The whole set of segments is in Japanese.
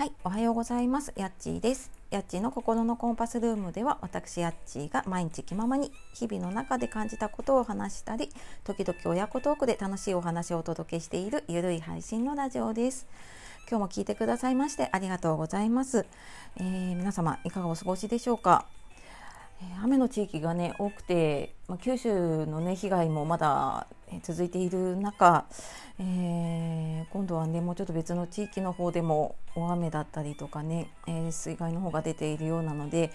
はい、おはようございます。やっちーです。やっちーの心のコンパスルームでは、私やっちーが毎日気ままに日々の中で感じたことを話したり、時々親子トークで楽しいお話をお届けしているゆるい配信のラジオです。今日も聞いてくださいましてありがとうございます。えー、皆様いかがお過ごしでしょうか？雨の地域がね多くて、まあ、九州のね被害もまだ続いている中、えー、今度はねもうちょっと別の地域の方でも大雨だったりとかね、えー、水害の方が出ているようなので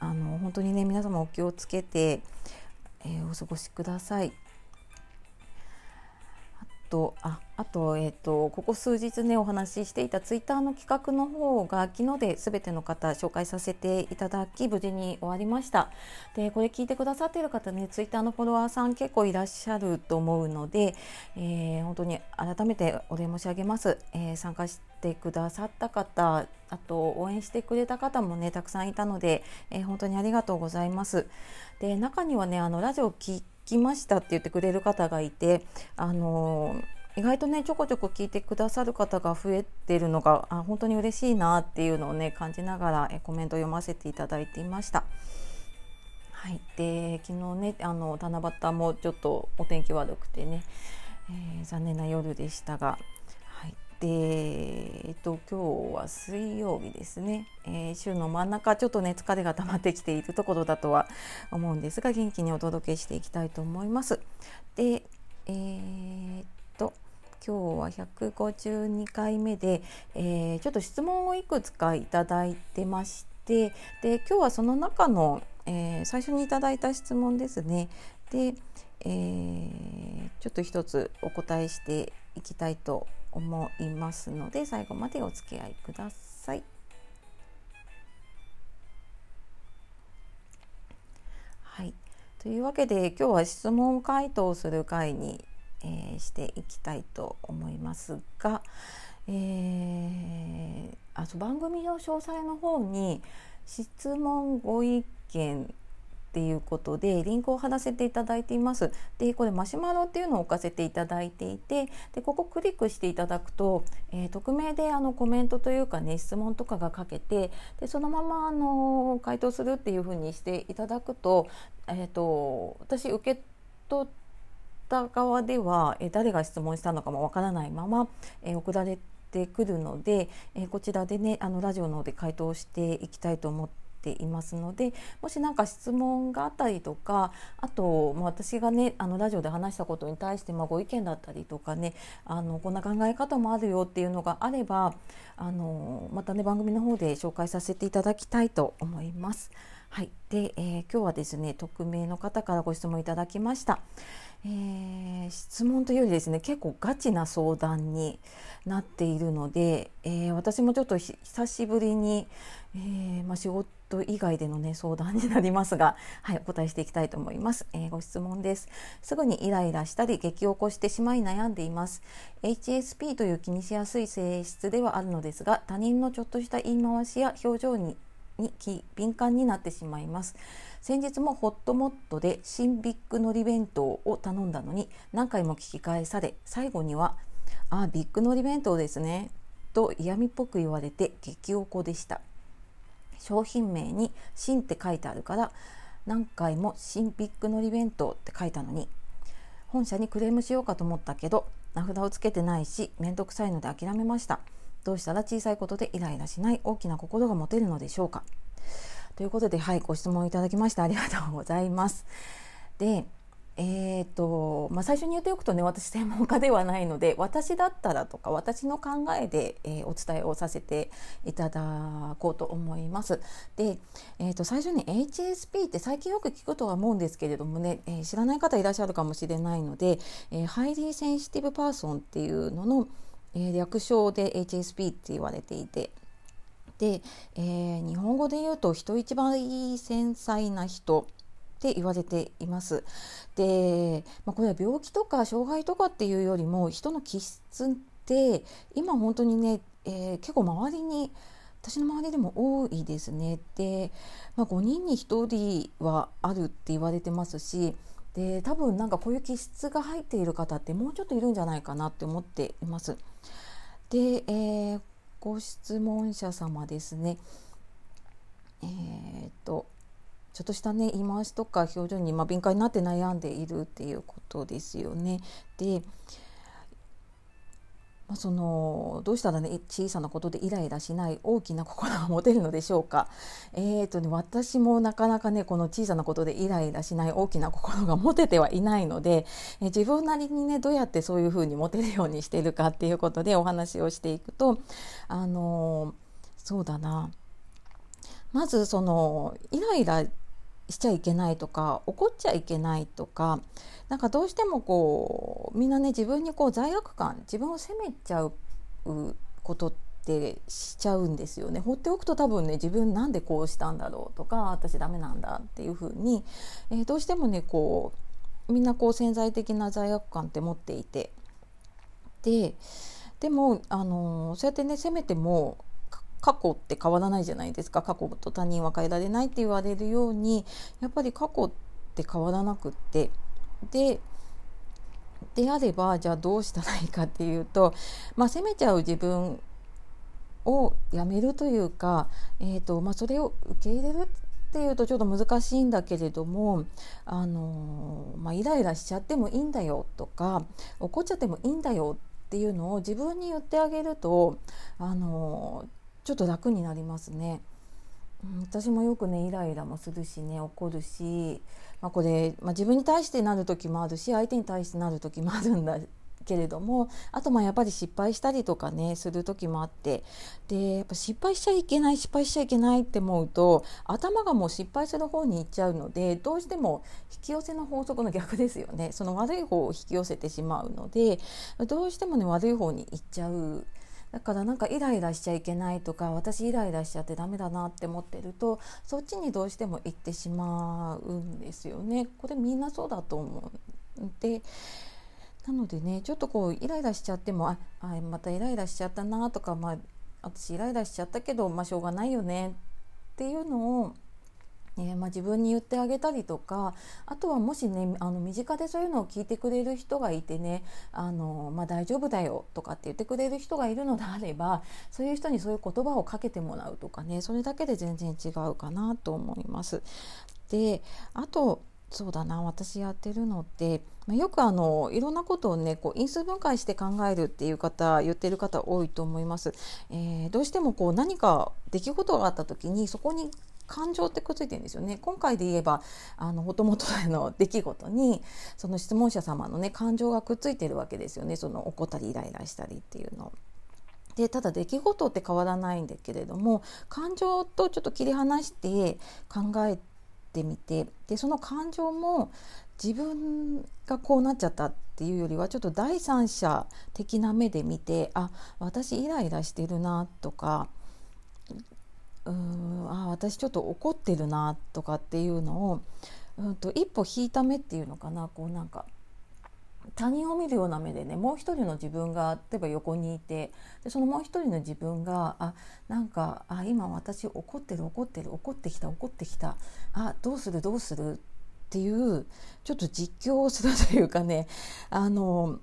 あの本当にね皆様お気をつけて、えー、お過ごしください。とあと,、えーと、ここ数日ねお話ししていたツイッターの企画の方が昨日で全ての方紹介させていただき無事に終わりました。でこれ聞いてくださっている方ねツイッターのフォロワーさん結構いらっしゃると思うので、えー、本当に改めてお礼申し上げます、えー、参加してくださった方あと応援してくれた方もねたくさんいたので、えー、本当にありがとうございます。で中にはねあのラジオ聞きましたって言ってくれる方がいてあの意外とねちょこちょこ聞いてくださる方が増えているのがあ本当に嬉しいなっていうのをね感じながらえコメント読ませていただいていました。はい、で昨日ねあの七夕もちょっとお天気悪くてね、えー、残念な夜でしたが、はい、でえっと今日は水曜日ですね、えー、週の真ん中ちょっとね疲れが溜まってきているところだとは思うんですが元気にお届けしていきたいと思います。でえー、っ今日は152回目で、えー、ちょっと質問をいくつかいただいてましてで今日はその中の、えー、最初にいただいた質問ですねで、えー、ちょっと一つお答えしていきたいと思いますので最後までお付き合いください。はい、というわけで今日は質問回答する会にえー、していきたいと思いますが、えー、あと番組の詳細の方に質問ご意見っていうことでリンクを貼らせていただいています。でこれマシュマロっていうのを置かせていただいていてでここクリックしていただくと、えー、匿名であのコメントというかね質問とかが書けてでそのままあの回答するっていうふうにしていただくと,、えーと私受け取ってった側では、え誰が質問したのかもわからないまま、え送られてくるので、えこちらでねあのラジオの方で回答していきたいと思っていますのでもし何か質問があったりとかあと、まあ、私がねあのラジオで話したことに対して、まあ、ご意見だったりとかねあのこんな考え方もあるよっていうのがあればあのまたね番組の方で紹介させていただきたいと思います。はい、で、えー、今日はですね匿名の方からご質問いただきました。えー、質問というよりですね結構ガチな相談になっているので、えー、私もちょっと久しぶりに、えー、まあ、仕事以外での、ね、相談になりますが、はい、お答えしていきたいと思います、えご質問です。すぐにイライラしたり激を起こしてしまい悩んでいます。HSP という気にしやすい性質ではあるのですが他人のちょっとした言い回しや表情にに敏感になってしまいます。先日もホットモットで新ビッグのり弁当を頼んだのに何回も聞き返され最後には「あビッグのり弁当ですね」と嫌味っぽく言われて激おこでした。商品名に「新」って書いてあるから何回も「新ビッグのり弁当」って書いたのに本社にクレームしようかと思ったけど名札をつけてないし面倒くさいので諦めました。どうしたら小さいことでイライラしない大きな心が持てるのでしょうか。ということで、はい、ご質問いただきましてありがとうございます。で、えーとまあ、最初に言っておくとね私専門家ではないので私だったらとか私の考えで、えー、お伝えをさせていただこうと思います。で、えー、と最初に HSP って最近よく聞くとは思うんですけれどもね、えー、知らない方いらっしゃるかもしれないので、えー、 Highly Sensitive Person っていうのの、えー、略称で HSP って言われていてで、えー、日本語で言うと人一倍繊細な人って言われています。で、まあ、これは病気とか障害とかっていうよりも人の気質って今本当にね、えー、結構周りに私の周りでも多いですね。で、まあ、5人に1人はあるって言われてますしで多分なんかこういう気質が入っている方ってもうちょっといるんじゃないかなって思っています。で、えーご質問者様ですねえー、っとちょっとしたね言い回しとか表情に、まあ、敏感になって悩んでいるっていうことですよね。でまあ、そのどうしたらね小さなことでイライラしない大きな心が持てるのでしょうか。えーとね、私もなかなかねこの小さなことでイライラしない大きな心が持ててはいないので、え自分なりにねどうやってそういうふうに持てるようにしているかっていうことでお話をしていくとあのそうだなまずそのイライラしちゃいけないとか怒っちゃいけないとかなんかどうしてもこうみんなね自分にこう罪悪感自分を責めちゃうことってしちゃうんですよね。放っておくと多分ね自分なんでこうしたんだろうとか私ダメなんだっていうふうに、えー、どうしてもねこうみんなこう潜在的な罪悪感って持っていて。ででも、あのー、そうやってね責めても過去って変わらないじゃないですか。過去と他人は変えられないって言われるようにやっぱり過去って変わらなくって。でであればじゃあどうしたらいいかっていうと、まあ、責めちゃう自分をやめるというか、えーとまあ、それを受け入れるっていうとちょっと難しいんだけれども、あのまあ、イライラしちゃってもいいんだよとか怒っちゃってもいいんだよっていうのを自分に言ってあげると、あのちょっと楽になりますね。私もよくねイライラもするしね怒るし、まあ、これ、まあ、自分に対してなる時もあるし相手に対してなる時もあるんだけれどもあとまあやっぱり失敗したりとかねする時もあってでやっぱ失敗しちゃいけない失敗しちゃいけないって思うと頭がもう失敗する方に行っちゃうのでどうしても引き寄せの法則の逆ですよねその悪い方を引き寄せてしまうのでどうしてもね悪い方に行っちゃう。だからなんかイライラしちゃいけないとか私イライラしちゃってダメだなって思ってるとそっちにどうしても行ってしまうんですよね。これみんなそうだと思うでなのでねちょっとこうイライラしちゃってもああまたイライラしちゃったなとか、まあ、私イライラしちゃったけど、まあ、しょうがないよねっていうのをえー、まあ、自分に言ってあげたりとかあとはもしねあの身近でそういうのを聞いてくれる人がいてねあの、まあ、大丈夫だよとかって言ってくれる人がいるのであればそういう人にそういう言葉をかけてもらうとかねそれだけで全然違うかなと思います。であとそうだな私やってるのって、まあ、よくあのいろんなことをねこう因数分解して考えるっていう方言ってる方多いと思います。えー、どうしてもこう何か出来事があった時にそこに感情ってくっついてるんですよね今回で言えばあのもともとの出来事にその質問者様のね感情がくっついてるわけですよねその怒ったりイライラしたりっていうの。でただ出来事って変わらないんだけれども感情とちょっと切り離して考えてみてでその感情も自分がこうなっちゃったっていうよりはちょっと第三者的な目で見てあ私イライラしてるなとかうんあ私ちょっと怒ってるなとかっていうのを、うんと、一歩引いた目っていうのかな。こうなんか他人を見るような目でねもう一人の自分が例えば横にいてでそのもう一人の自分があなんかあ今私怒ってる怒ってる怒ってきた怒ってきた。あどうするどうする？っていうちょっと実況をするというかねあの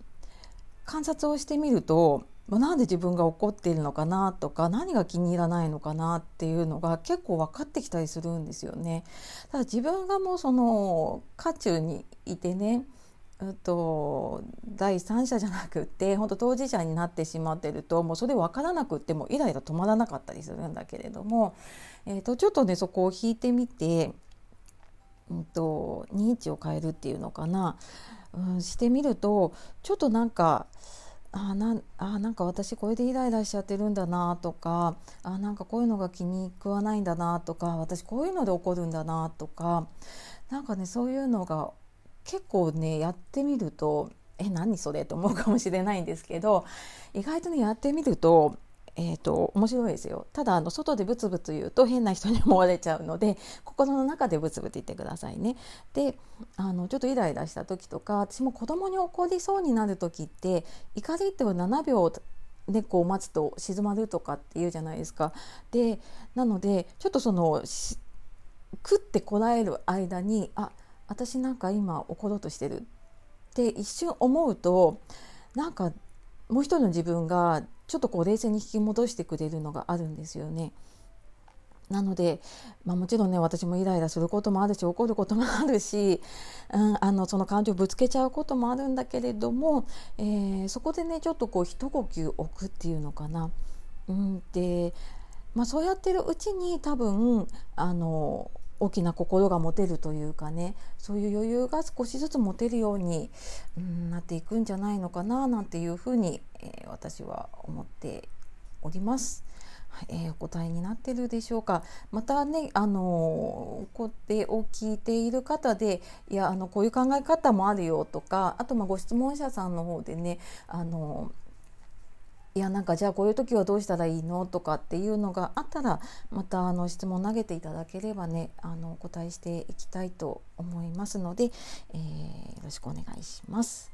観察をしてみるとまあ、なんで自分が怒っているのかなとか何が気に入らないのかなっていうのが結構分かってきたりするんですよね。ただ自分がもうその渦中にいてねうと第三者じゃなくって本当当事者になってしまってるともうそれ分からなくってもイライラ止まらなかったりするんだけれども、えー、とちょっとねそこを引いてみて、うんと、認知を変えるっていうのかな、うん、してみるとちょっとなんか。あなんあなんか私これでイライラしちゃってるんだなとかあなんかこういうのが気に食わないんだなとか私こういうので怒るんだなとかなんかねそういうのが結構ねやってみるとえ何それと思うかもしれないんですけど意外とねやってみるとえーと、面白いですよただあの外でブツブツ言うと変な人に思われちゃうので 心の中でブツブツ言ってくださいね。であのちょっとイライラした時とか私も子供に怒りそうになる時って怒りって7秒でこう待つと静まるとかっていうじゃないですか。でなのでちょっとその食ってこらえる間にあ私なんか今怒ろうとしてるって一瞬思うとなんかもう一人の自分がちょっとこう冷静に引き戻してくれるのがあるんですよね。なので、まあ、もちろんね私もイライラすることもあるし怒ることもあるし、うん、あのその感情をぶつけちゃうこともあるんだけれども、えー、そこでねちょっとこう一呼吸置くっていうのかな。うん、で、まあ、そうやってるうちに多分あの大きな心が持てるというかねそういう余裕が少しずつ持てるように、うん、なっていくんじゃないのかななんていうふうに、えー、私は思っております。えー、お答えになってるでしょうかまたねあのこれを聞いている方でいやあのこういう考え方もあるよとかあとまあご質問者さんの方でねあのいやなんかじゃあこういう時はどうしたらいいの？とかっていうのがあったらまたあの質問投げていただければねあのお答えしていきたいと思いますので、えー、よろしくお願いします。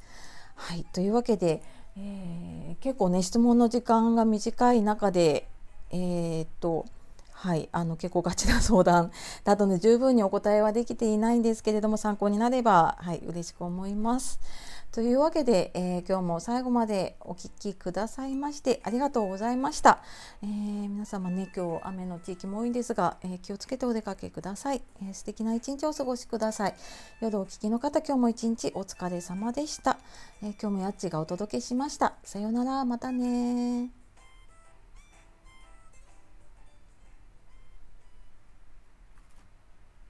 はいというわけで、えー、結構ね質問の時間が短い中でえー、っとはい、あの結構ガチな相談だとね十分にお答えはできていないんですけれども参考になれば、はい、嬉しく思います。というわけで、えー、今日も最後までお聴きくださいましてありがとうございました。えー、皆様ね今日雨の地域も多いんですが、えー、気をつけてお出かけください、えー、素敵な一日をお過ごしください。夜お聞きの方今日も一日お疲れ様でした。え今日もやっちがお届けしました。さようならまたね